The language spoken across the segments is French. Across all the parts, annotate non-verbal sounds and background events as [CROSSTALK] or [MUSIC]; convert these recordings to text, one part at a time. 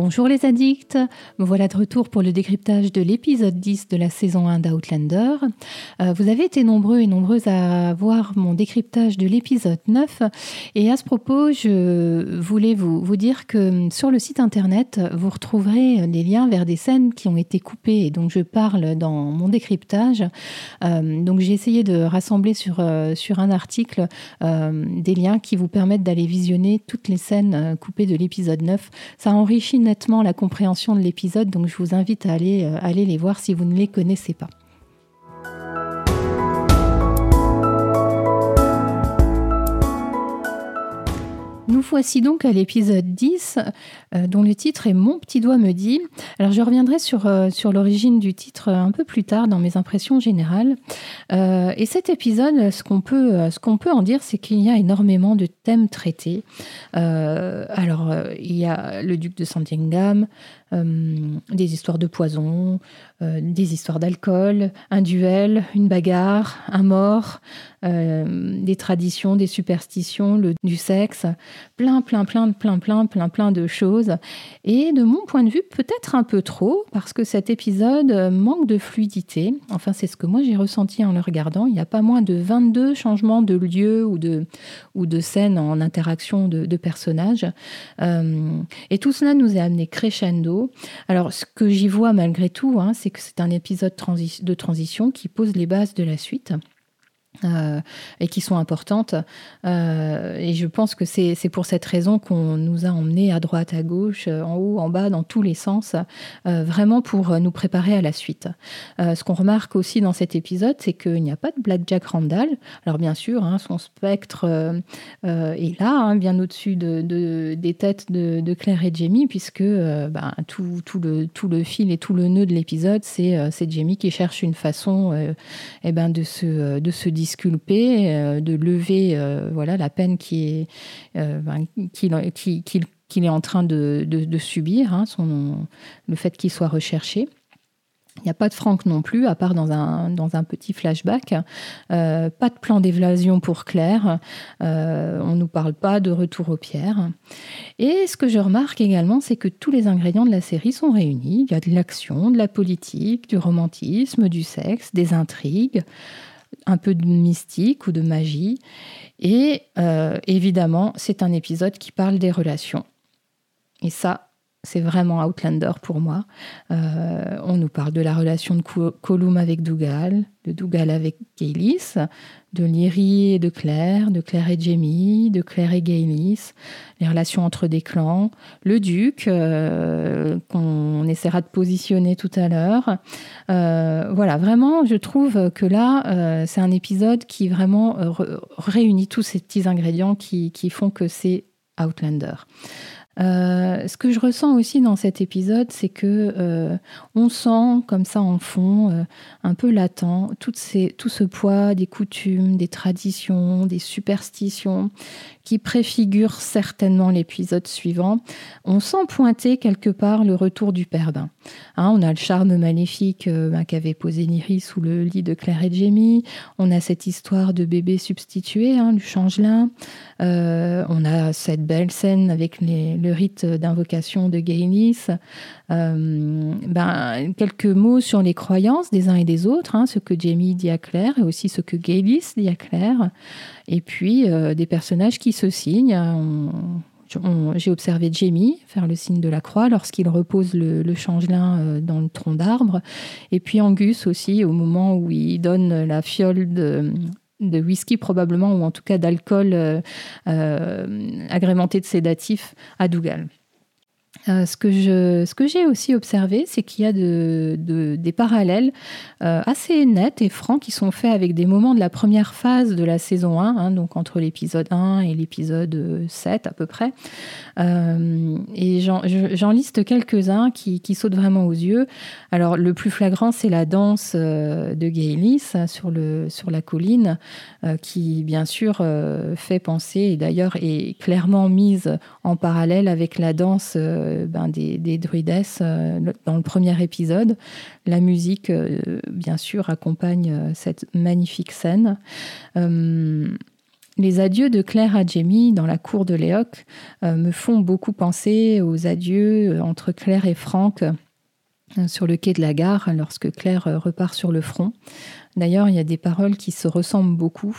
Bonjour les addicts, me voilà de retour pour le décryptage de l'épisode 10 de la saison 1 d'Outlander. Euh, vous avez été nombreux et nombreuses à voir mon décryptage de l'épisode 9 et à ce propos, je voulais vous, dire que sur le site internet, vous retrouverez des liens vers des scènes qui ont été coupées et dont je parle dans mon décryptage. Euh, donc j'ai essayé de rassembler sur, euh, sur un article des liens qui vous permettent d'aller visionner toutes les scènes coupées de l'épisode 9. Ça enrichit nettement la compréhension de l'épisode, donc je vous invite à aller, euh, aller les voir si vous ne les connaissez pas. Nous voici donc à l'épisode 10, euh, dont le titre est Mon petit doigt me dit. Alors je reviendrai sur, euh, l'origine du titre un peu plus tard dans mes impressions générales. et cet épisode, ce qu'on peut, ce qu'on peut en dire, c'est qu'il y a énormément de thèmes traités. alors il y a le duc de Sandringham, euh, des histoires de poison, euh, des histoires d'alcool, un duel, une bagarre, un mort, euh, des traditions, des superstitions, le, du sexe, plein, plein, plein, plein, plein, plein, plein de choses. Et de mon point de vue, peut-être un peu trop, parce que cet épisode manque de fluidité. Enfin, c'est ce que moi j'ai ressenti en le regardant. Il n'y a pas moins de 22 changements de lieu ou de, ou de scène en interaction de, de personnages. et tout cela nous est amené crescendo alors, ce que j'y vois malgré tout, hein, c'est que c'est un épisode de transition qui pose les bases de la suite. Euh, et qui sont importantes. Euh, et je pense que c'est pour cette raison qu'on nous a emmenés à droite, à gauche, euh, en haut, en bas, dans tous les sens, vraiment pour nous préparer à la suite. ce qu'on remarque aussi dans cet épisode, c'est qu'il n'y a pas de Black Jack Randall. Alors bien sûr, hein, son spectre est là, hein, bien au-dessus de, des têtes de, Claire et Jamie, puisque ben, tout, tout, le, tout le fil et tout le nœud de l'épisode, c'est Jamie qui cherche une façon eh ben, de se, de se disculper, euh, de lever euh, voilà, la peine qui est, euh, ben, qu'il est en train de, subir, hein, son, le fait qu'il soit recherché. Il n'y a pas de Franck non plus, à part dans un, dans un petit flashback. pas de plan d'évasion pour Claire. on ne nous parle pas de retour aux pierres. Et ce que je remarque également, c'est que tous les ingrédients de la série sont réunis. Il y a de l'action, de la politique, du romantisme, du sexe, des intrigues un peu de mystique ou de magie. Et euh, évidemment, c'est un épisode qui parle des relations. Et ça, c'est vraiment Outlander pour moi. Euh, on nous parle de la relation de Colum avec Dougal, de Dougal avec Gaylis, de Lyrie et de Claire, de Claire et Jamie, de Claire et Gaylis, les relations entre des clans, le duc, euh, qu'on essaiera de positionner tout à l'heure. Euh, voilà, vraiment, je trouve que là, c'est un épisode qui vraiment réunit tous ces petits ingrédients qui font que c'est Outlander. Euh, ce que je ressens aussi dans cet épisode, c'est que euh, on sent comme ça en fond, euh, un peu latent, tout ce poids des coutumes, des traditions, des superstitions qui préfigurent certainement l'épisode suivant. On sent pointer quelque part le retour du perdant. Hein, on a le charme maléfique ben, qu'avait posé Niri sous le lit de Claire et Jamie. On a cette histoire de bébé substitué, hein, du changelin. on a cette belle scène avec les, le rite d'invocation de Gaylis, euh, ben, quelques mots sur les croyances des uns et des autres, hein, ce que Jamie dit à Claire et aussi ce que Gaylis dit à Claire, et puis euh, des personnages qui se signent. j'ai observé Jamie faire le signe de la croix lorsqu'il repose le, changelin euh, dans le tronc d'arbre. Et puis Angus aussi, au moment où il donne la fiole de, de whisky probablement, ou en tout cas d'alcool euh, euh, agrémenté de sédatifs à Dougal. Euh, ce que j'ai aussi observé, c'est qu'il y a de, des parallèles assez nets et francs qui sont faits avec des moments de la première phase de la saison 1, hein, donc entre l'épisode 1 et l'épisode 7 à peu près. J'en liste quelques-uns qui, sautent vraiment aux yeux. Alors le plus flagrant, c'est la danse de Gaylis hein, sur, la colline, qui bien sûr fait penser, et d'ailleurs est clairement mise en parallèle avec la danse ben, des, des druidesses euh, dans le premier épisode. La musique, euh, bien sûr, accompagne euh, cette magnifique scène. Les adieux de Claire à Jamie dans la cour de Léoc me font beaucoup penser aux adieux entre Claire et Franck sur le quai de la gare lorsque Claire repart sur le front. D'ailleurs, il y a des paroles qui se ressemblent beaucoup.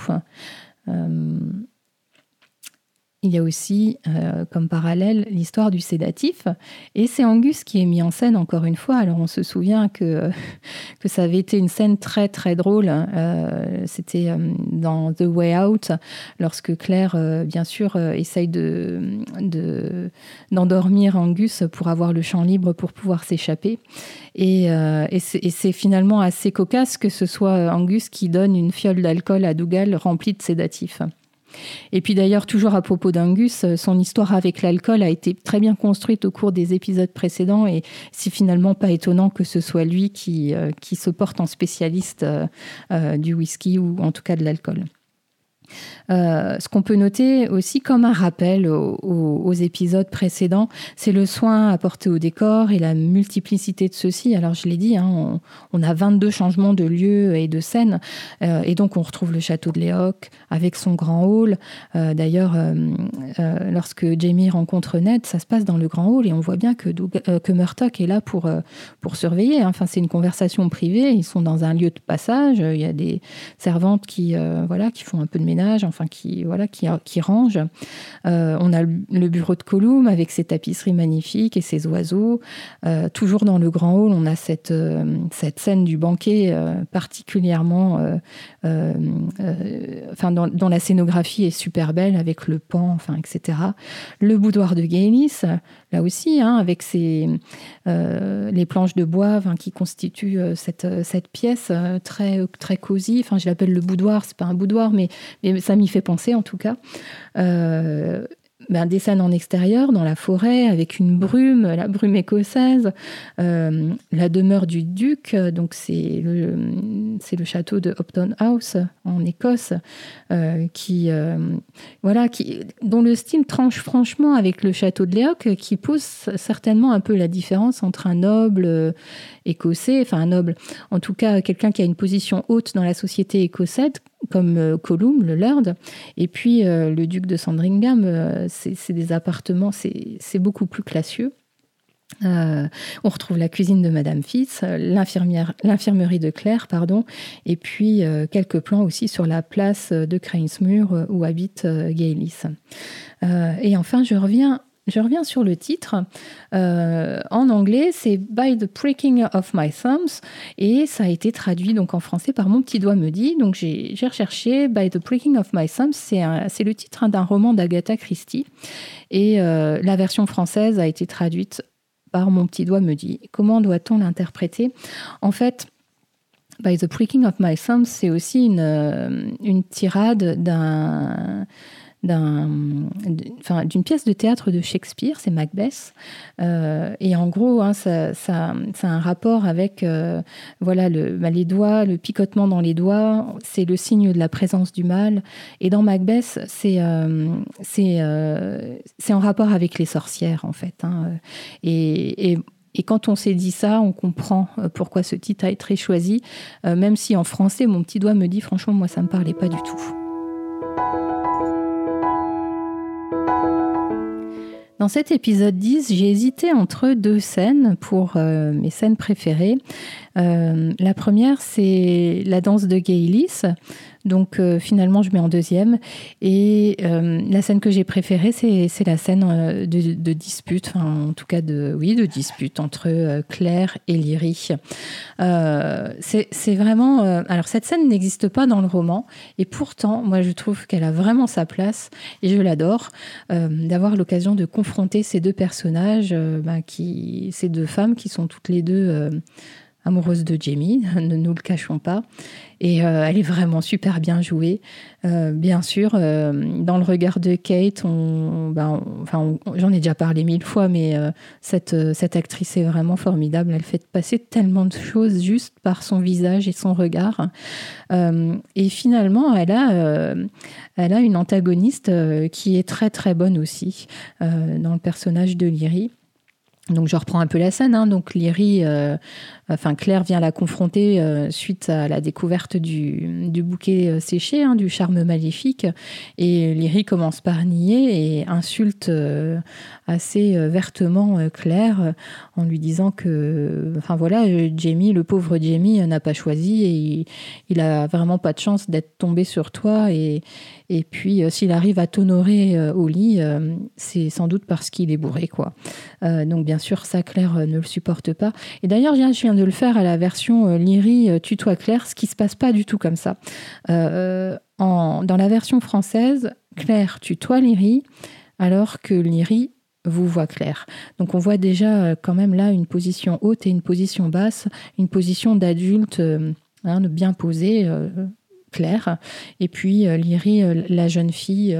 Il y a aussi, euh, comme parallèle, l'histoire du sédatif. Et c'est Angus qui est mis en scène encore une fois. Alors on se souvient que, [LAUGHS] que ça avait été une scène très très drôle. Euh, c'était euh, dans The Way Out, lorsque Claire, bien sûr, essaye de, d'endormir Angus pour avoir le champ libre pour pouvoir s'échapper. Et, et c'est finalement assez cocasse que ce soit Angus qui donne une fiole d'alcool à Dougal remplie de sédatifs. Et puis d'ailleurs, toujours à propos d'Angus, euh, son histoire avec l'alcool a été très bien construite au cours des épisodes précédents et c'est finalement pas étonnant que ce soit lui qui, euh, qui se porte en spécialiste euh, du whisky ou en tout cas de l'alcool. Euh, ce qu'on peut noter aussi comme un rappel aux, épisodes précédents, c'est le soin apporté au décor et la multiplicité de ceux-ci. Alors je l'ai dit, hein, on, a 22 changements de lieux et de scènes, euh, et donc on retrouve le château de Léoc avec son grand hall. Euh, d'ailleurs, lorsque Jamie rencontre Ned, ça se passe dans le grand hall et on voit bien que, Murtock est là pour, pour surveiller. Enfin, c'est une conversation privée, ils sont dans un lieu de passage, il y a des servantes qui, voilà, qui font un peu de ménage. Enfin, qui, voilà, qui, qui range. Euh, on a le bureau de Column avec ses tapisseries magnifiques et ses oiseaux. Euh, toujours dans le grand hall, on a cette, euh, cette scène du banquet particulièrement, enfin, dont, la scénographie est super belle avec le pan, enfin, etc. Le boudoir de Gaylis, là aussi, hein, avec ses, les planches de bois qui constituent cette, cette pièce très, cosy. Enfin, je l'appelle le boudoir, c'est pas un boudoir, mais, ça m'y fait penser en tout cas. Euh, ben, des scènes en extérieur, dans la forêt, avec une brume, la brume écossaise, euh, la demeure du duc, donc c'est le, le château de Upton House en Écosse, euh, qui, voilà, qui, dont le style tranche franchement avec le château de Léoc, qui pose certainement un peu la différence entre un noble écossais, enfin un noble, en tout cas quelqu'un qui a une position haute dans la société écossaise, comme euh, Column, le Lord. Et puis euh, le duc de Sandringham, euh, c'est des appartements, c'est beaucoup plus classieux. on retrouve la cuisine de Madame Fitz, l'infirmerie de Claire, pardon, et puis quelques plans aussi sur la place de Cranesmure où habite Gaylis. et enfin, je reviens je reviens sur le titre. Euh, en anglais, c'est By the Pricking of My Thumbs et ça a été traduit donc en français par Mon petit doigt me dit. Donc j'ai recherché By the Pricking of My Thumbs, c'est le titre d'un roman d'Agatha Christie et euh, la version française a été traduite par Mon petit doigt me dit. Comment doit-on l'interpréter? En fait, By the Pricking of My Thumbs, c'est aussi une, euh, une tirade d'un d'une pièce de théâtre de Shakespeare, c'est Macbeth. Euh, et en gros, hein, ça, ça, a un rapport avec euh, voilà, le, bah, les doigts, le picotement dans les doigts, c'est le signe de la présence du mal. Et dans Macbeth, c'est euh, c'est en rapport avec les sorcières, en fait. Hein. Et, et et quand on s'est dit ça, on comprend pourquoi ce titre a été choisi, même si en français, mon petit doigt me dit, franchement, moi, ça ne me parlait pas du tout. Dans cet épisode 10, j'ai hésité entre deux scènes pour euh, mes scènes préférées. Euh, la première, c'est la danse de Gaylis. Donc euh, finalement, je mets en deuxième. Et la scène que j'ai préférée, c'est la scène de, dispute, en tout cas de, oui, de dispute entre Claire et Lyrie. c'est vraiment... alors cette scène n'existe pas dans le roman. Et pourtant, moi, je trouve qu'elle a vraiment sa place. Et je l'adore d'avoir l'occasion de confronter ces deux personnages, euh, bah, qui, ces deux femmes qui sont toutes les deux euh, amoureuses de Jamie, [LAUGHS] ne nous le cachons pas. Et euh, elle est vraiment super bien jouée. bien sûr, dans le regard de Kate, enfin, j'en ai déjà parlé mille fois, mais cette, cette actrice est vraiment formidable. Elle fait passer tellement de choses juste par son visage et son regard. et finalement, elle a, elle a une antagoniste qui est très très bonne aussi dans le personnage de Lyrie. Donc je reprends un peu la scène. Hein. Donc Lyrie, euh, enfin Claire vient la confronter euh, suite à la découverte du, bouquet euh, séché, hein, du charme maléfique. Et Lyrie commence par nier et insulte assez vertement Claire en lui disant que, enfin voilà, Jamie, le pauvre Jamie, n'a pas choisi et il, il, a vraiment pas de chance d'être tombé sur toi. Et puis s'il arrive à t'honorer au lit, c'est sans doute parce qu'il est bourré, quoi. donc bien sûr, ça, Claire ne le supporte pas. Et d'ailleurs, je viens de le faire à la version euh, euh, tutoie Claire, ce qui se passe pas du tout comme ça. Euh, dans la version française, Claire tutoie Lyrie, alors que Lyrie vous voit Claire. Donc on voit déjà quand même là une position haute et une position basse, une position d'adulte hein, bien posée. Claire, et puis Lyrie, la jeune fille,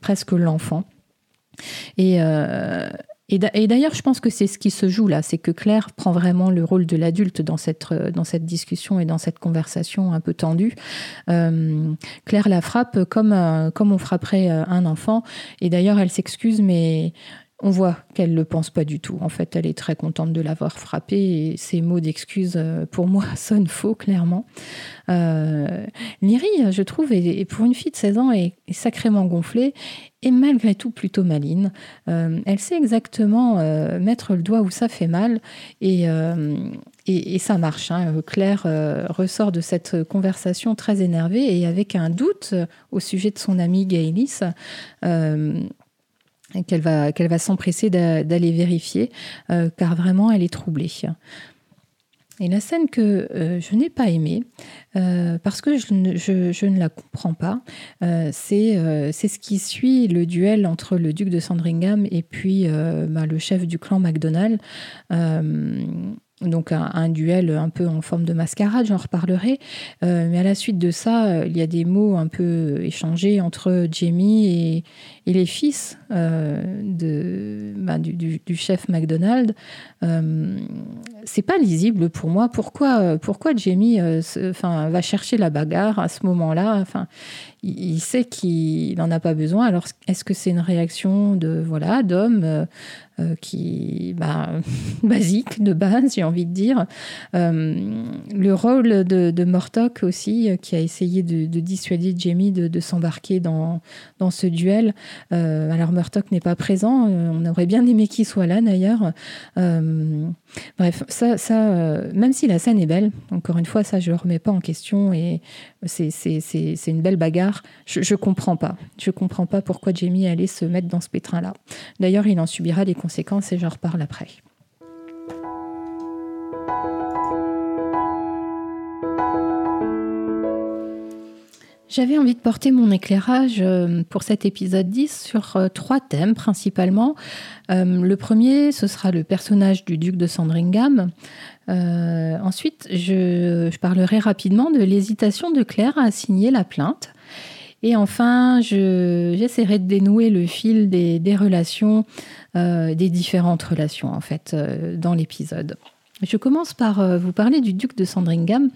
presque l'enfant. Et, et d'ailleurs, je pense que c'est ce qui se joue là, c'est que Claire prend vraiment le rôle de l'adulte dans cette, euh, dans cette discussion et dans cette conversation un peu tendue. Euh, Claire la frappe comme, euh, comme on frapperait un enfant. Et d'ailleurs, elle s'excuse, mais on voit qu'elle ne le pense pas du tout. En fait, elle est très contente de l'avoir frappé et ses mots d'excuse, euh, pour moi, [LAUGHS] sonnent faux, clairement. Euh, je trouve, est, pour une fille de 16 ans, est, sacrément gonflée et malgré tout plutôt maline. Euh, elle sait exactement euh, mettre le doigt où ça fait mal et, ça marche. Hein. Claire ressort de cette conversation très énervée et avec un doute au sujet de son amie Gaëlis qu'elle va, qu'elle va s'empresser d'aller vérifier, euh, car vraiment elle est troublée. Et la scène que euh, je n'ai pas aimée, euh, parce que je ne, je, ne, la comprends pas, c'est, c'est ce qui suit le duel entre le duc de Sandringham et puis bah, le chef du clan MacDonald donc un, duel un peu en forme de mascarade, j'en reparlerai. Euh, mais à la suite de ça, euh, il y a des mots un peu échangés entre Jamie et, les fils euh, bah, du, chef McDonald. c'est pas lisible pour moi. Pourquoi, pourquoi Jamie va chercher la bagarre à ce moment-là? Il, sait qu'il n'en a pas besoin. Alors, est-ce que c'est une réaction de voilà d'homme euh, qui bah, [LAUGHS] basique de base, j'ai envie de dire. Euh, le rôle de, de Mortok aussi, euh, qui a essayé de, dissuader Jamie de, s'embarquer dans, dans ce duel. alors Murtok n'est pas présent, on aurait bien aimé qu'il soit là d'ailleurs. Bref, ça, ça même si la scène est belle, encore une fois, ça je ne le remets pas en question et c'est une belle bagarre. Je ne comprends pas. Je comprends pas pourquoi Jamie allait se mettre dans ce pétrin-là. D'ailleurs, il en subira les conséquences et j'en reparle après. J'avais envie de porter mon éclairage euh, pour cet épisode 10 sur euh, trois thèmes principalement. Euh, le premier, ce sera le personnage du duc de Sandringham. ensuite, je, parlerai rapidement de l'hésitation de Claire à signer la plainte. Et enfin, j'essaierai de dénouer le fil des, des relations, des différentes relations en fait, dans l'épisode. Je commence par euh, vous parler du duc de Sandringham.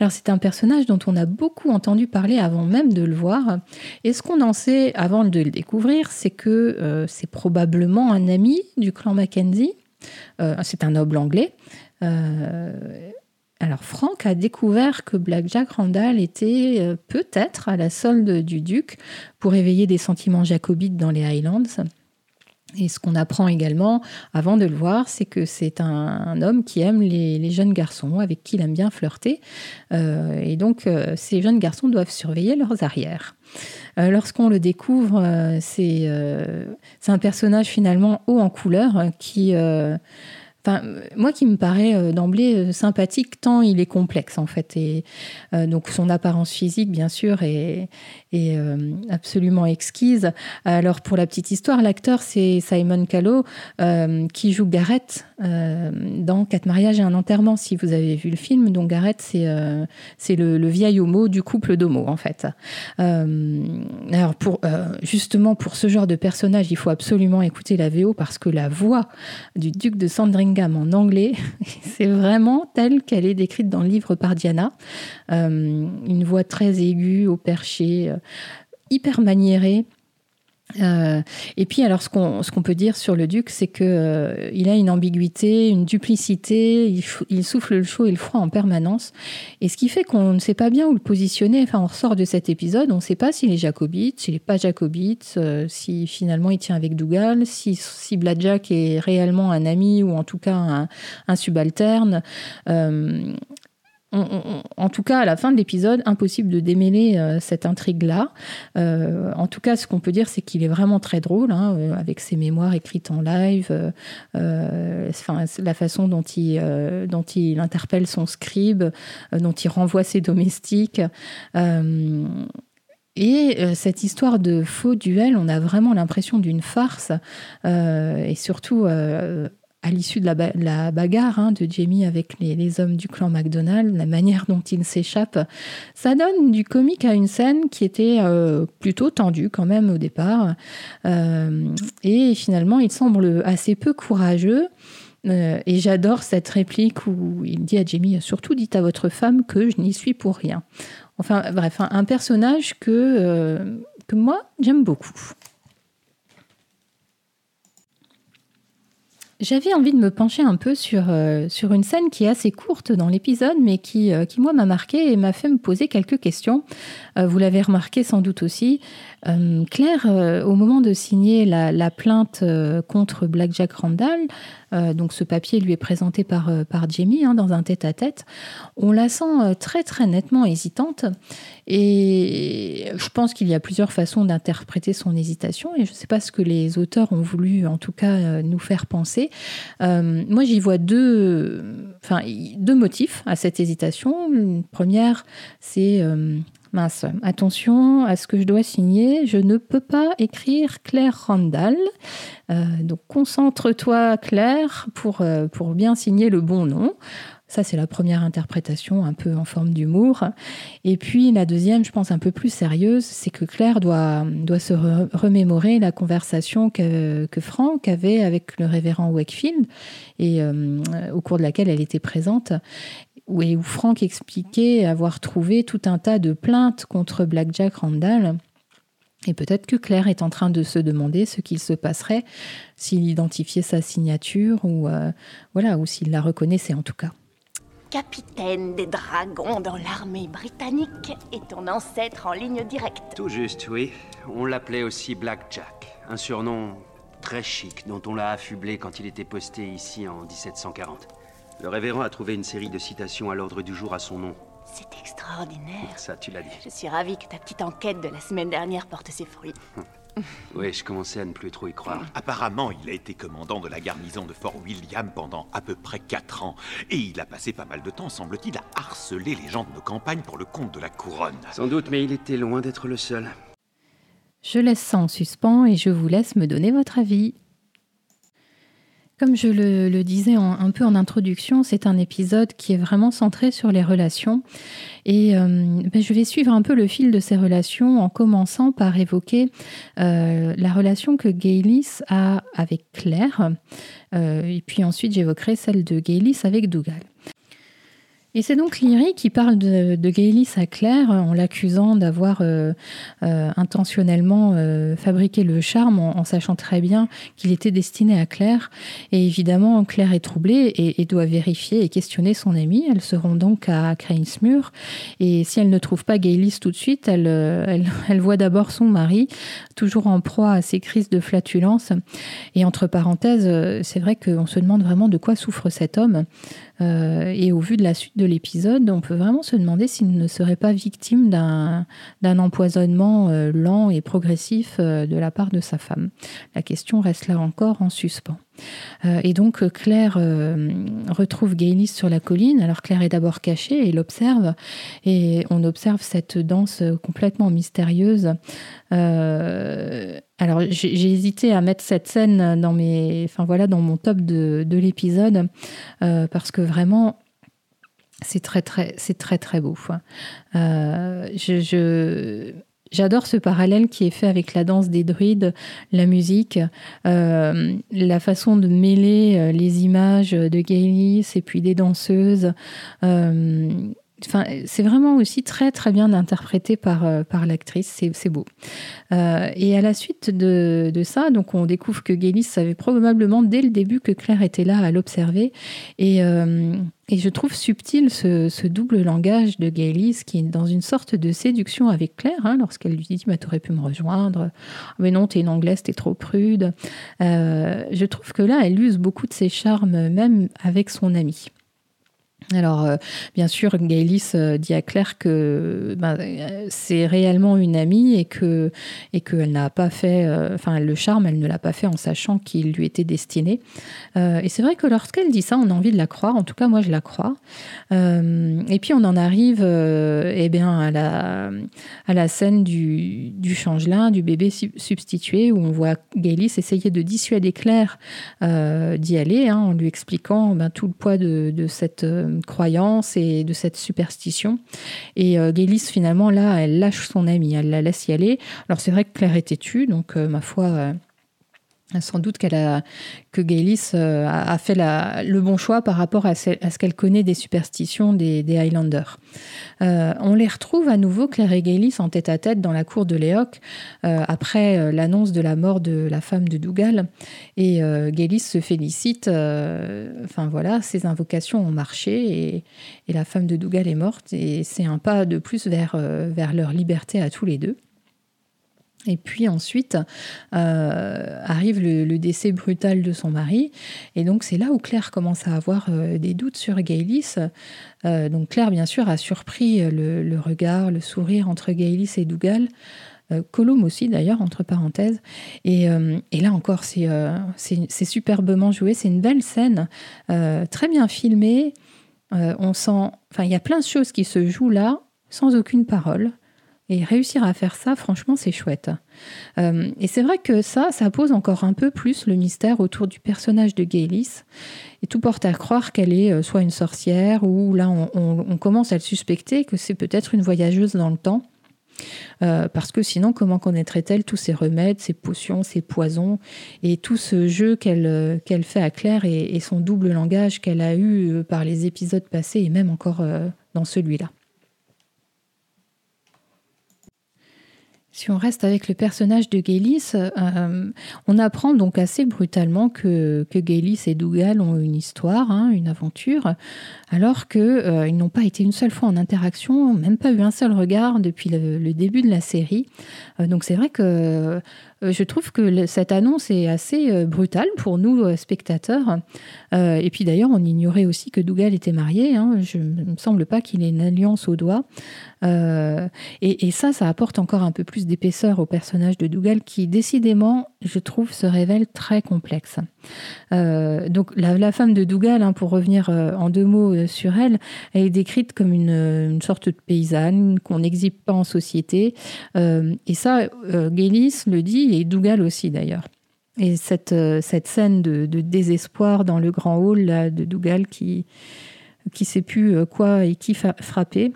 Alors c'est un personnage dont on a beaucoup entendu parler avant même de le voir. Et ce qu'on en sait avant de le découvrir, c'est que euh, c'est probablement un ami du clan Mackenzie. Euh, c'est un noble anglais. alors Frank a découvert que Black Jack Randall était peut-être à la solde du duc pour éveiller des sentiments jacobites dans les Highlands. Et ce qu'on apprend également, avant de le voir, c'est que c'est un, homme qui aime les, jeunes garçons, avec qui il aime bien flirter. Euh, et donc, euh, ces jeunes garçons doivent surveiller leurs arrières. Euh, lorsqu'on le découvre, c'est un personnage finalement haut en couleur qui moi qui me paraît d'emblée sympathique tant il est complexe en fait. Et donc son apparence physique, bien sûr, est, absolument exquise. Alors pour la petite histoire, l'acteur c'est Simon Callow qui joue Gareth dans Quatre mariages et un enterrement. Si vous avez vu le film, donc Gareth c'est c'est le, vieil homo du couple d'homo en fait. alors pour justement pour ce genre de personnage, il faut absolument écouter la VO parce que la voix du duc de Sandringham en anglais. [LAUGHS] C'est vraiment telle qu'elle est décrite dans le livre par Diana. Euh, une voix très aiguë, au perché, euh, hyper maniérée. Euh, et puis, alors, ce qu'on peut dire sur le duc, c'est que euh, il a une ambiguïté, une duplicité. Il, souffle le chaud et le froid en permanence, et ce qui fait qu'on ne sait pas bien où le positionner. Enfin, on ressort de cet épisode, on ne sait pas s'il est jacobite, s'il n'est pas jacobite, euh, si finalement il tient avec Dougal, si, si est réellement un ami ou en tout cas un subalterne en tout cas, à la fin de l'épisode, impossible de démêler euh, cette intrigue-là. Euh, en tout cas, ce qu'on peut dire, c'est qu'il est vraiment très drôle, hein, euh, avec ses mémoires écrites en live, la façon dont il, dont interpelle son scribe, dont il renvoie ses domestiques. Et cette histoire de faux duel, on a vraiment l'impression d'une farce, et surtout à l'issue de la, bagarre hein, de Jamie avec les, hommes du clan McDonald, la manière dont il s'échappe, ça donne du comique à une scène qui était euh, plutôt tendue quand même au départ. Euh, et finalement, il semble assez peu courageux. Euh, et j'adore cette réplique où il dit à Jamie Surtout dites à votre femme que je n'y suis pour rien. Enfin, bref, un, personnage que, que moi, j'aime beaucoup. J'avais envie de me pencher un peu sur, euh, sur une scène qui est assez courte dans l'épisode, mais qui, euh, qui moi, m'a marqué et m'a fait me poser quelques questions. Euh, vous l'avez remarqué sans doute aussi. Claire, au moment de signer la, la plainte contre Black Jack Randall, donc ce papier lui est présenté par, par Jamie hein, dans un tête-à-tête, on la sent très très nettement hésitante. Et je pense qu'il y a plusieurs façons d'interpréter son hésitation, et je ne sais pas ce que les auteurs ont voulu en tout cas nous faire penser. Euh, moi, j'y vois deux, enfin, deux motifs à cette hésitation. Une première, c'est euh, mince, attention à ce que je dois signer. Je ne peux pas écrire Claire Randall. Euh, donc, concentre-toi, Claire, pour, pour bien signer le bon nom. Ça, c'est la première interprétation, un peu en forme d'humour. Et puis la deuxième, je pense un peu plus sérieuse, c'est que Claire doit, doit se remémorer la conversation que, que, Franck avait avec le révérend Wakefield, et euh, au cours de laquelle elle était présente, où, où Franck expliquait avoir trouvé tout un tas de plaintes contre Black Jack Randall. Et peut-être que Claire est en train de se demander ce qu'il se passerait s'il identifiait sa signature ou euh, voilà ou s'il la reconnaissait en tout cas capitaine des dragons dans l'armée britannique et ton ancêtre en ligne directe. Tout juste, oui. On l'appelait aussi Black Jack, un surnom très chic dont on l'a affublé quand il était posté ici en 1740. Le révérend a trouvé une série de citations à l'ordre du jour à son nom. C'est extraordinaire. Ça, tu l'as dit. Je suis ravie que ta petite enquête de la semaine dernière porte ses fruits. [LAUGHS] Oui, je commençais à ne plus trop y croire. Apparemment, il a été commandant de la garnison de Fort William pendant à peu près 4 ans. Et il a passé pas mal de temps, semble-t-il, à harceler les gens de nos campagnes pour le compte de la couronne. Sans doute, mais il était loin d'être le seul. Je laisse ça en suspens et je vous laisse me donner votre avis. Comme je le, disais un peu en introduction, c'est un épisode qui est vraiment centré sur les relations. Et euh, ben, je vais suivre un peu le fil de ces relations en commençant par évoquer euh, la relation que Gaylis a avec Claire. Euh, et puis ensuite, j'évoquerai celle de Gaylis avec Dougal. Et c'est donc Lyrie qui parle de, de Gaylis à Claire en l'accusant d'avoir euh, euh, intentionnellement euh, fabriqué le charme en, sachant très bien qu'il était destiné à Claire. Et évidemment, Claire est troublée et, doit vérifier et questionner son amie. Elle se rend donc à Cranesmur. Et si elle ne trouve pas Gaylis tout de suite, elle, elle voit d'abord son mari, toujours en proie à ses crises de flatulence. Et entre parenthèses, c'est vrai qu'on se demande vraiment de quoi souffre cet homme. Euh, et au vu de la suite de l'épisode, on peut vraiment se demander s'il ne serait pas victime d'un empoisonnement euh, lent et progressif euh, de la part de sa femme. La question reste là encore en suspens. Et donc Claire retrouve Gaylis sur la colline. Alors Claire est d'abord cachée et l'observe. Et on observe cette danse complètement mystérieuse. Euh, alors j'ai hésité à mettre cette scène dans mes, enfin voilà, dans mon top de, de l'épisode parce que vraiment c'est très très c'est très très beau. je, je J'adore ce parallèle qui est fait avec la danse des druides, la musique, euh, la façon de mêler euh, les images de Gaylis et puis des danseuses. Euh, C'est vraiment aussi très très bien interprété par, euh, par l'actrice, c'est beau. Euh, et à la suite de, de, ça, donc on découvre que Gaylis savait probablement dès le début que Claire était là à l'observer. Et, euh, et, je trouve subtil ce, double langage de Gaylis qui est dans une sorte de séduction avec Claire, hein, lorsqu'elle lui dit Tu aurais pu me rejoindre. Mais non, t'es une anglaise, t'es trop prude. je trouve que là, elle use beaucoup de ses charmes, même avec son amie. Alors, euh, bien sûr, Gaëlis euh, dit à Claire que ben, c'est réellement une amie et que et qu'elle n'a pas fait, euh, enfin, le charme, elle ne l'a pas fait en sachant qu'il lui était destiné. et c'est vrai que lorsqu'elle dit ça, on a envie de la croire. En tout cas, moi, je la crois. et puis, on en arrive, eh bien, à la à la scène du, du changelin, du bébé substitué, où on voit Gaëlis essayer de dissuader Claire d'y aller, hein, en lui expliquant ben, tout le poids de, de cette croyance et de cette superstition. Et euh, finalement, là, elle lâche son amie, elle la laisse y aller. Alors c'est vrai que Claire est têtue, donc euh, ma foi, euh, sans doute qu'elle a, que Gaylis euh, a, fait le bon choix par rapport à ce, qu'elle connaît des superstitions des, Highlanders. Euh, on les retrouve à nouveau, Claire et Gaylis, en tête à tête dans la cour de Léoc, euh, après l'annonce de la mort de la femme de Dougal. Et Gaylis se félicite. enfin voilà, ses invocations ont marché et, et, la femme de Dougal est morte. Et c'est un pas de plus vers, vers leur liberté à tous les deux. Et puis ensuite euh, arrive le, décès brutal de son mari. Et donc c'est là où Claire commence à avoir euh, des doutes sur Gaëlis. Euh, donc Claire, bien sûr, a surpris le, regard, le sourire entre Gaëlis et Dougal. Colombe aussi d'ailleurs, entre parenthèses. Et, et là encore, c'est superbement joué. C'est une belle scène, très bien filmée. on sent, enfin, il y a plein de choses qui se jouent là, sans aucune parole. Et réussir à faire ça, franchement, c'est chouette. Euh, et c'est vrai que ça, ça pose encore un peu plus le mystère autour du personnage de Gaylis. Et tout porte à croire qu'elle est euh, soit une sorcière, ou là, on, commence à le suspecter que c'est peut-être une voyageuse dans le temps. Euh, parce que sinon, comment connaîtrait-elle tous ces remèdes, ces potions, ces poisons, et tout ce jeu qu'elle fait à Claire et, son double langage qu'elle a eu par les épisodes passés et même encore dans celui-là? Si on reste avec le personnage de Gaylis, euh, on apprend donc assez brutalement que, que Gaylis et Dougal ont une histoire, hein, une aventure, alors qu'ils euh, n'ont pas été une seule fois en interaction, même pas eu un seul regard depuis le, début de la série. Euh, donc c'est vrai que je trouve que cette annonce est assez euh, brutale pour nous, euh, spectateurs. et puis d'ailleurs, on ignorait aussi que Dougal était marié. Hein. Je, ne me semble pas qu'il ait une alliance au doigt. et, ça, ça apporte encore un peu plus d'épaisseur au personnage de Dougal qui, décidément, je trouve, se révèle très complexe. Donc la, femme de Dougal, hein, pour revenir en deux mots sur elle, elle est décrite comme une, sorte de paysanne qu'on n'exhibe pas en société. et ça, Gélis le dit, et Dougal aussi d'ailleurs. Et cette, euh, cette scène de, désespoir dans le grand hall de Dougal qui qui sait plus euh, quoi et qui frapper.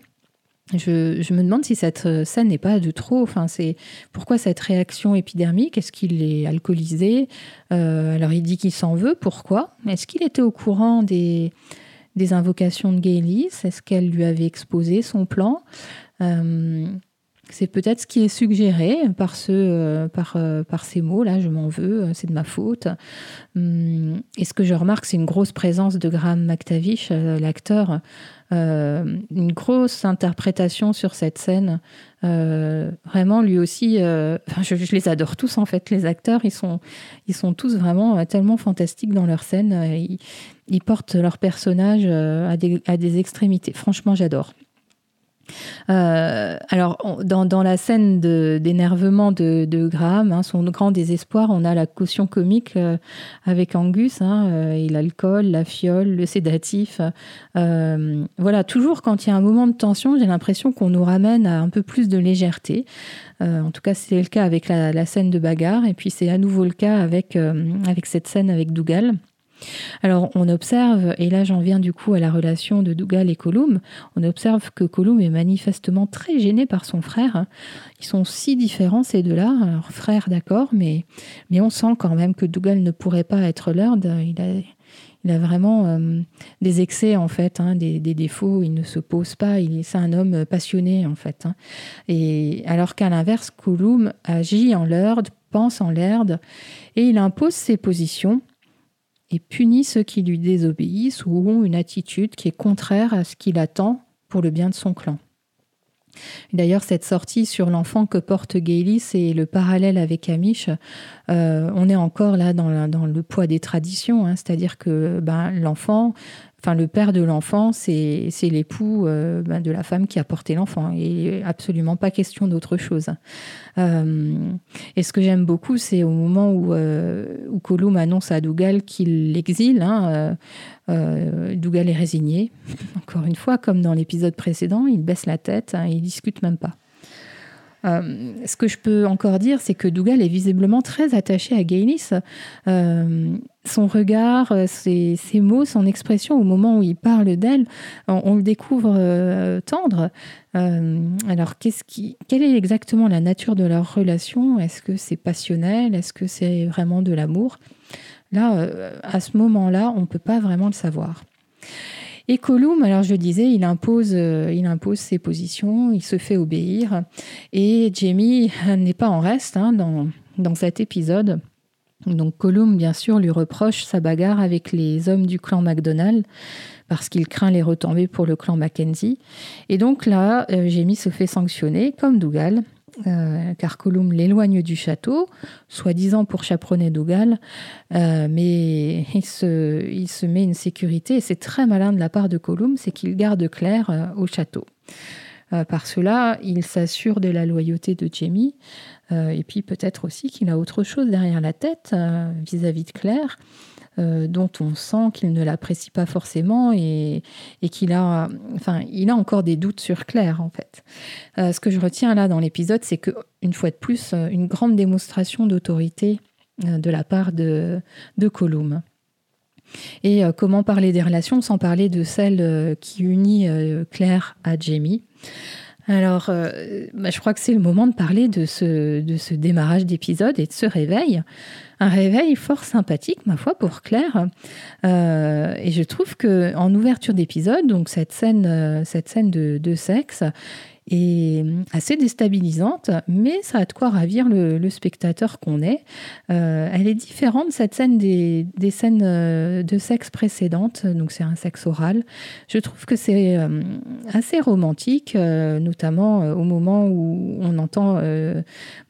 Je, me demande si cette euh, scène n'est pas de trop. Enfin, c'est pourquoi cette réaction épidermique? Est-ce qu'il est alcoolisé? Alors il dit qu'il s'en veut. Pourquoi? Est-ce qu'il était au courant des, des invocations de Gaylis Est-ce qu'elle lui avait exposé son plan? C'est peut-être ce qui est suggéré par, ce, euh, par, euh, par ces mots-là, je m'en veux, euh, c'est de ma faute. Hum, et ce que je remarque, c'est une grosse présence de Graham McTavish, l'acteur, une grosse interprétation sur cette scène. vraiment, lui aussi, je, les adore tous en fait, les acteurs, ils sont, ils sont tous vraiment tellement fantastiques dans leur scène. Ils, ils portent leur personnage à des extrémités. Franchement, j'adore. Euh, alors, dans, la scène d'énervement de, Graham, hein, son grand désespoir, on a la caution comique euh, avec Angus, hein, euh, et l'alcool, la fiole, le sédatif. voilà, toujours quand il y a un moment de tension, j'ai l'impression qu'on nous ramène à un peu plus de légèreté. en tout cas, c'est le cas avec la, la, scène de bagarre, et puis c'est à nouveau le cas avec, avec cette scène avec Dougal. Alors on observe, et là j'en viens du coup à la relation de Dougal et Colum, on observe que Colum est manifestement très gêné par son frère. Ils sont si différents ces deux-là, frère d'accord, mais, mais on sent quand même que Dougal ne pourrait pas être Lord, il a, il a vraiment des excès en fait, hein, des, défauts. Il ne se pose pas. Il c'est un homme passionné en fait. Hein. Et alors qu'à l'inverse, Kouloum agit en l'erd, pense en l'erd, et il impose ses positions et punit ceux qui lui désobéissent ou ont une attitude qui est contraire à ce qu'il attend pour le bien de son clan. D'ailleurs, cette sortie sur l'enfant que porte Gaylis et le parallèle avec Amish, euh, on est encore là dans, le poids des traditions, hein. c'est-à-dire que ben, l'enfant Enfin, le père de l'enfant, c'est l'époux euh, ben, de la femme qui a porté l'enfant. Et absolument pas question d'autre chose. Euh, et ce que j'aime beaucoup, c'est au moment où, euh, où annonce à Dougal qu'il l'exile. Hein, Dougal est résigné. [LAUGHS] Encore une fois, comme dans l'épisode précédent, il baisse la tête, hein, il discute même pas. Euh, ce que je peux encore dire, c'est que Dougal est visiblement très attaché à Gaylis. Euh, son regard, euh, ses, mots, son expression au moment où il parle d'elle, on, le découvre tendre. alors, quelle est exactement la nature de leur relation? Est-ce que c'est passionnel? Est-ce que c'est vraiment de l'amour? Là, à ce moment-là, on ne peut pas vraiment le savoir. Et Colum, alors je disais, il impose, euh, il impose ses positions, il se fait obéir. Et Jamie n'est pas en reste hein, dans, dans cet épisode. Donc Colum, bien sûr, lui reproche sa bagarre avec les hommes du clan MacDonald parce qu'il craint les retombées pour le clan Mackenzie. Et donc là, euh, Jamie se fait sanctionner, comme Dougal, euh, car Colum l'éloigne du château, soi-disant pour chaperonner Dougal, euh, mais il se, met une sécurité, et c'est très malin de la part de Colum, c'est qu'il garde Claire euh, au château. par cela, il s'assure de la loyauté de Jamie, et puis peut-être aussi qu'il a autre chose derrière la tête vis-à-vis -vis de Claire. Euh, dont on sent qu'il ne l'apprécie pas forcément et, qu'il a, enfin, il a encore des doutes sur Claire en fait. Euh, ce que je retiens là dans l'épisode, c'est que une fois de plus, euh, une grande démonstration d'autorité de la part de, de Colum. Et comment parler des relations sans parler de celle qui unit Claire à Jamie? Alors, bah, je crois que c'est le moment de parler de ce, de ce démarrage d'épisode et de ce réveil un réveil fort sympathique, ma foi, pour Claire. Euh, et je trouve que en ouverture d'épisode, donc cette scène, euh, cette scène de sexe, est assez déstabilisante, mais ça a de quoi ravir le, spectateur qu'on est. Euh, elle est différente, cette scène, des, scènes euh, de sexe précédentes, donc c'est un sexe oral. Je trouve que c'est euh, assez romantique, notamment au moment où on entend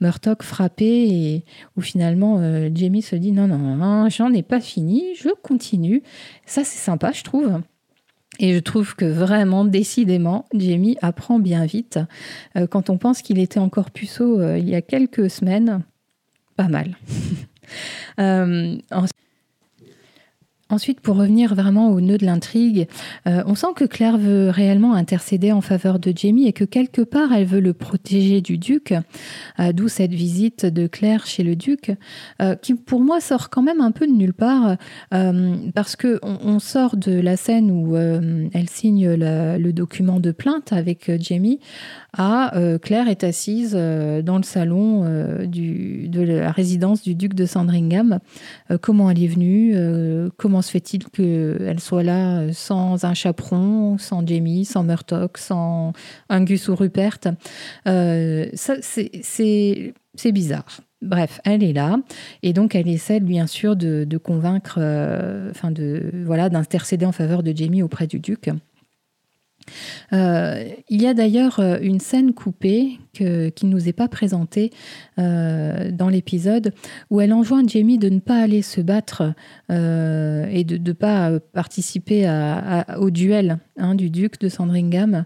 Murtock frapper et où finalement Jamie se dit non, non, non j'en ai pas fini, je continue. Ça, c'est sympa, je trouve. Et je trouve que vraiment, décidément, Jamie apprend bien vite. Euh, quand on pense qu'il était encore puceau euh, il y a quelques semaines, pas mal. [LAUGHS] euh, Ensuite, pour revenir vraiment au nœud de l'intrigue, euh, on sent que Claire veut réellement intercéder en faveur de Jamie et que quelque part, elle veut le protéger du duc, euh, d'où cette visite de Claire chez le duc, euh, qui pour moi sort quand même un peu de nulle part, parce que on, sort de la scène où elle signe le document de plainte avec Jamie, à Claire est assise dans le salon de la résidence du duc de Sandringham. comment elle est venue, comment se fait-il qu'elle soit là euh, sans un chaperon, sans Jamie, sans Murtock, sans Angus ou Rupert? Euh, C'est bizarre. Bref, elle est là et donc elle essaie bien sûr de, convaincre, euh, de voilà, d'intercéder en faveur de Jamie auprès du duc. Il y a d'ailleurs une scène coupée que, qui nous est pas présentée euh, dans l'épisode où elle enjoint Jamie de ne pas aller se battre et de ne pas participer au duel hein, du duc de Sandringham.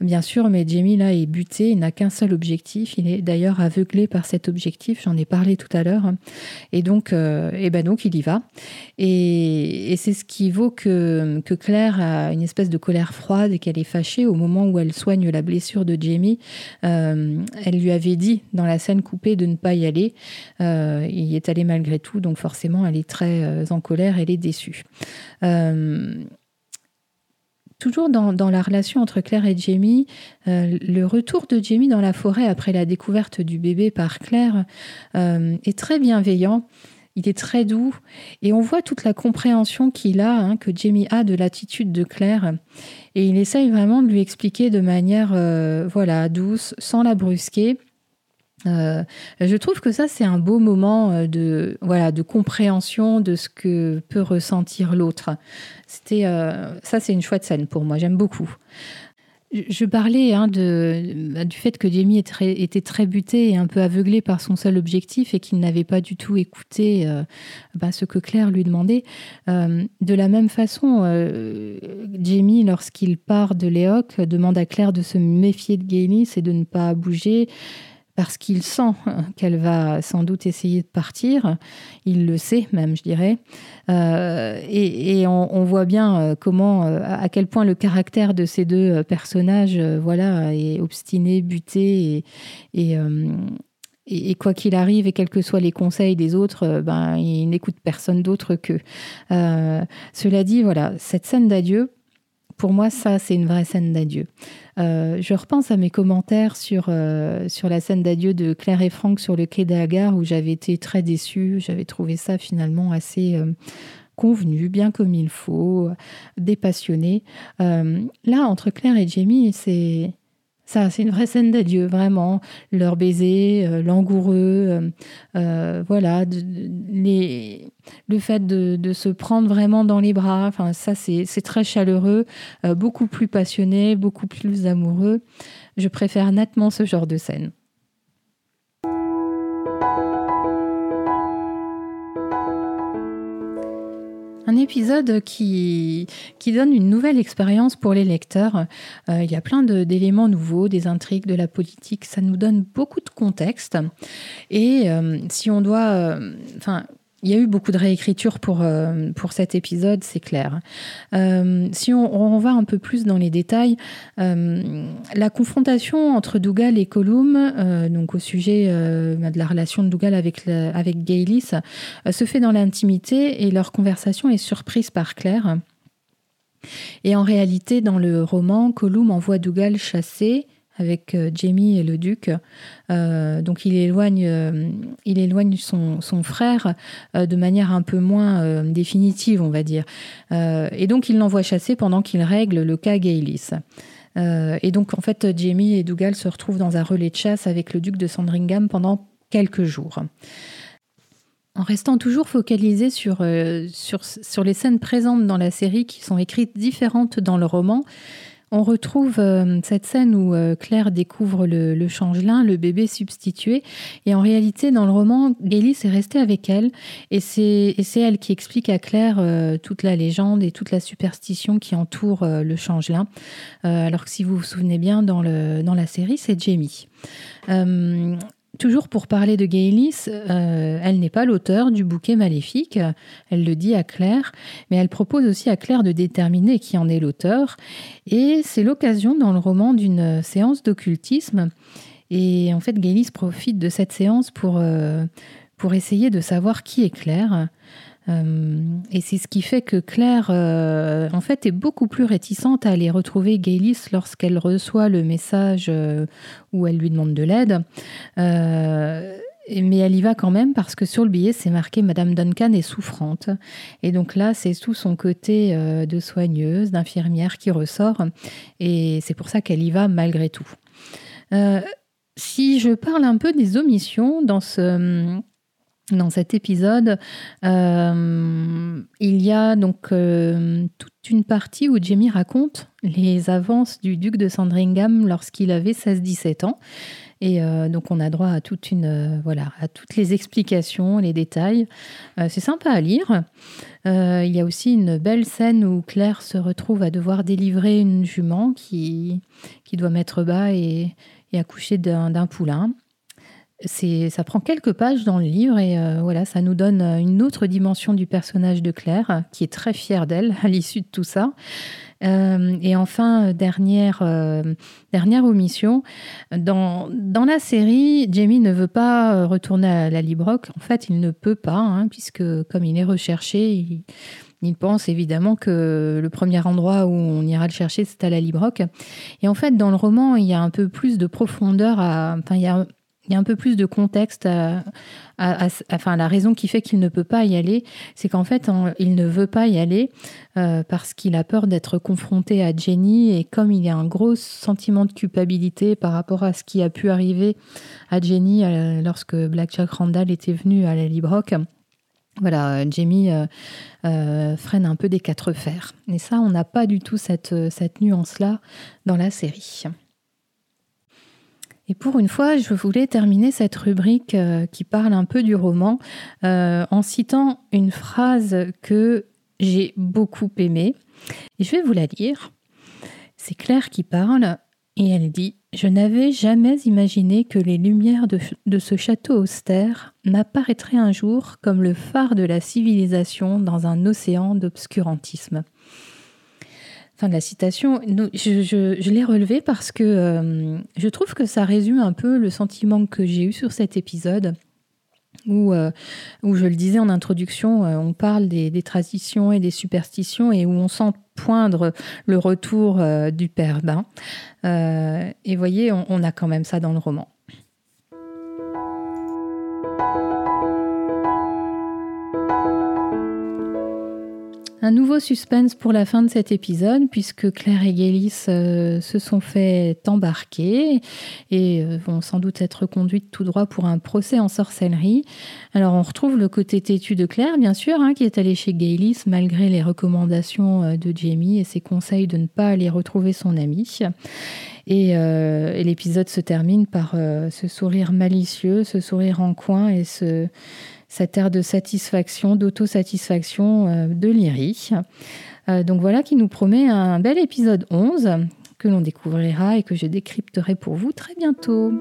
Bien sûr, mais Jamie là est buté, il n'a qu'un seul objectif. Il est d'ailleurs aveuglé par cet objectif, j'en ai parlé tout à l'heure. Et donc, et ben donc il y va. Et, c'est ce qui vaut que, que Claire a une espèce de colère froide et qu'elle elle est fâchée au moment où elle soigne la blessure de Jamie. Euh, elle lui avait dit dans la scène coupée de ne pas y aller. Euh, il y est allé malgré tout, donc forcément elle est très euh, en colère, elle est déçue. Toujours dans, la relation entre Claire et Jamie, le retour de Jamie dans la forêt après la découverte du bébé par Claire est très bienveillant. Il est très doux et on voit toute la compréhension qu'il a, hein, que Jamie a de l'attitude de Claire. Et il essaye vraiment de lui expliquer de manière euh, voilà douce, sans la brusquer. Euh, je trouve que ça c'est un beau moment euh, de voilà de compréhension de ce que peut ressentir l'autre. C'était ça c'est une chouette scène pour moi. J'aime beaucoup. Je parlais hein, de, bah, du fait que Jamie était très buté et un peu aveuglé par son seul objectif et qu'il n'avait pas du tout écouté euh, bah, ce que Claire lui demandait. Euh, de la même façon, euh, Jamie, lorsqu'il part de Léoc, demande à Claire de se méfier de Gaylis et de ne pas bouger parce qu'il sent qu'elle va sans doute essayer de partir. Il le sait même, je dirais. Euh, et, on, voit bien euh, comment, euh, à quel point le caractère de ces deux personnages, voilà, est obstiné, buté et, quoi qu'il arrive et quels que soient les conseils des autres, ben, il n'écoute personne d'autre qu'eux. cela dit, voilà, cette scène d'adieu, pour moi, ça, c'est une vraie scène d'adieu. Euh, je repense à mes commentaires sur, euh, sur la scène d'adieu de Claire et Franck sur le quai d'Agar, où j'avais été très déçue. J'avais trouvé ça finalement assez euh, convenu, bien comme il faut, dépassionné. là, entre Claire et Jamie, c'est ça, c'est une vraie scène d'adieu, vraiment. Leur baiser, euh, langoureux, voilà, les, le fait de, se prendre vraiment dans les bras, enfin, ça, c'est très chaleureux, beaucoup plus passionné, beaucoup plus amoureux. Je préfère nettement ce genre de scène. Un épisode qui, donne une nouvelle expérience pour les lecteurs. Euh, il y a plein d'éléments nouveaux, des intrigues, de la politique. Ça nous donne beaucoup de contexte. Et euh, si on doit... Euh, il y a eu beaucoup de réécriture pour, euh, pour cet épisode, c'est clair. Euh, si on, va un peu plus dans les détails, euh, la confrontation entre Dougal et Colum, donc au sujet de la relation de Dougal avec, avec Gaylis, se fait dans l'intimité et leur conversation est surprise par Claire. Et en réalité, dans le roman, Colum envoie Dougal chasser avec euh, Jamie et le duc. Euh, donc il éloigne, euh, il éloigne son, son frère de manière un peu moins définitive, on va dire. et donc il l'envoie chasser pendant qu'il règle le cas Gaylis. et donc en fait Jamie et Dougal se retrouvent dans un relais de chasse avec le duc de Sandringham pendant quelques jours. En restant toujours focalisé sur, sur, sur les scènes présentes dans la série qui sont écrites différentes dans le roman, on retrouve euh, cette scène où euh, Claire découvre le, changelin, le bébé substitué. Et en réalité, dans le roman, Gaylis est restée avec elle. Et c'est elle qui explique à Claire euh, toute la légende et toute la superstition qui entoure le changelin. alors que si vous vous souvenez bien, le, dans la série, c'est Jamie. Toujours pour parler de Gaylis, euh, elle n'est pas l'auteur du bouquet maléfique, elle le dit à Claire, mais elle propose aussi à Claire de déterminer qui en est l'auteur. Et c'est l'occasion dans le roman d'une séance d'occultisme. Et en fait, Gaylis profite de cette séance euh, pour essayer de savoir qui est Claire. Euh, et c'est ce qui fait que Claire, euh, en fait, est beaucoup plus réticente à aller retrouver Gaylis lorsqu'elle reçoit le message euh, où elle lui demande de l'aide. mais elle y va quand même parce que sur le billet, c'est marqué Madame Duncan est souffrante. Et donc là, c'est tout son côté de soigneuse, d'infirmière qui ressort. Et c'est pour ça qu'elle y va malgré tout. si je parle un peu des omissions dans ce dans cet épisode, euh, il y a donc euh, toute une partie où Jamie raconte les avances du duc de Sandringham lorsqu'il avait 16-17 ans. Et euh, donc on a droit à toutes les explications, les détails. c'est sympa à lire. il y a aussi une belle scène où Claire se retrouve à devoir délivrer une jument qui doit mettre bas et accoucher d'un poulain ça prend quelques pages dans le livre et euh, voilà, ça nous donne une autre dimension du personnage de Claire, qui est très fière d'elle [LAUGHS] à l'issue de tout ça. Euh, et enfin, dernière, euh, dernière omission, dans, dans la série, Jamie ne veut pas retourner à la Librock. En fait, il ne peut pas, hein, puisque comme il est recherché, il, il pense évidemment que le premier endroit où on ira le chercher, c'est à la Librock. Et en fait, dans le roman, il y a un peu plus de profondeur. À, enfin, il y a il y a un peu plus de contexte à, enfin la raison qui fait qu'il ne peut pas y aller, c'est qu'en fait il ne veut pas y aller euh, parce qu'il a peur d'être confronté à Jenny et comme il y a un gros sentiment de culpabilité par rapport à ce qui a pu arriver à Jenny euh, lorsque Black Jack Randall était venu à la Librock. Voilà, Jamie euh, freine un peu des quatre fers. Et ça, on n'a pas du tout cette, cette nuance-là dans la série. Et pour une fois, je voulais terminer cette rubrique euh, qui parle un peu du roman euh, en citant une phrase que j'ai beaucoup aimée. Et je vais vous la lire. C'est Claire qui parle et elle dit Je n'avais jamais imaginé que les lumières de, de ce château austère m'apparaîtraient un jour comme le phare de la civilisation dans un océan d'obscurantisme fin de la citation, je, l'ai relevé parce que euh, je trouve que ça résume un peu le sentiment que j'ai eu sur cet épisode. Où, euh, je le disais en introduction, euh, on parle des, traditions et des superstitions et où on sent poindre le retour du père Bain. et voyez, on a quand même ça dans le roman. Un nouveau suspense pour la fin de cet épisode, puisque Claire et Gélis euh, se sont fait embarquer et euh, vont sans doute être conduites tout droit pour un procès en sorcellerie. Alors on retrouve le côté têtu de Claire, bien sûr, hein, qui est allée chez Gélis malgré les recommandations euh, de Jamie et ses conseils de ne pas aller retrouver son ami. Et, et l'épisode se termine par ce sourire malicieux, ce sourire en coin et ce cette air de satisfaction, d'autosatisfaction euh, de Lyrie. Euh, donc voilà qui nous promet un bel épisode 11 que l'on découvrira et que je décrypterai pour vous très bientôt.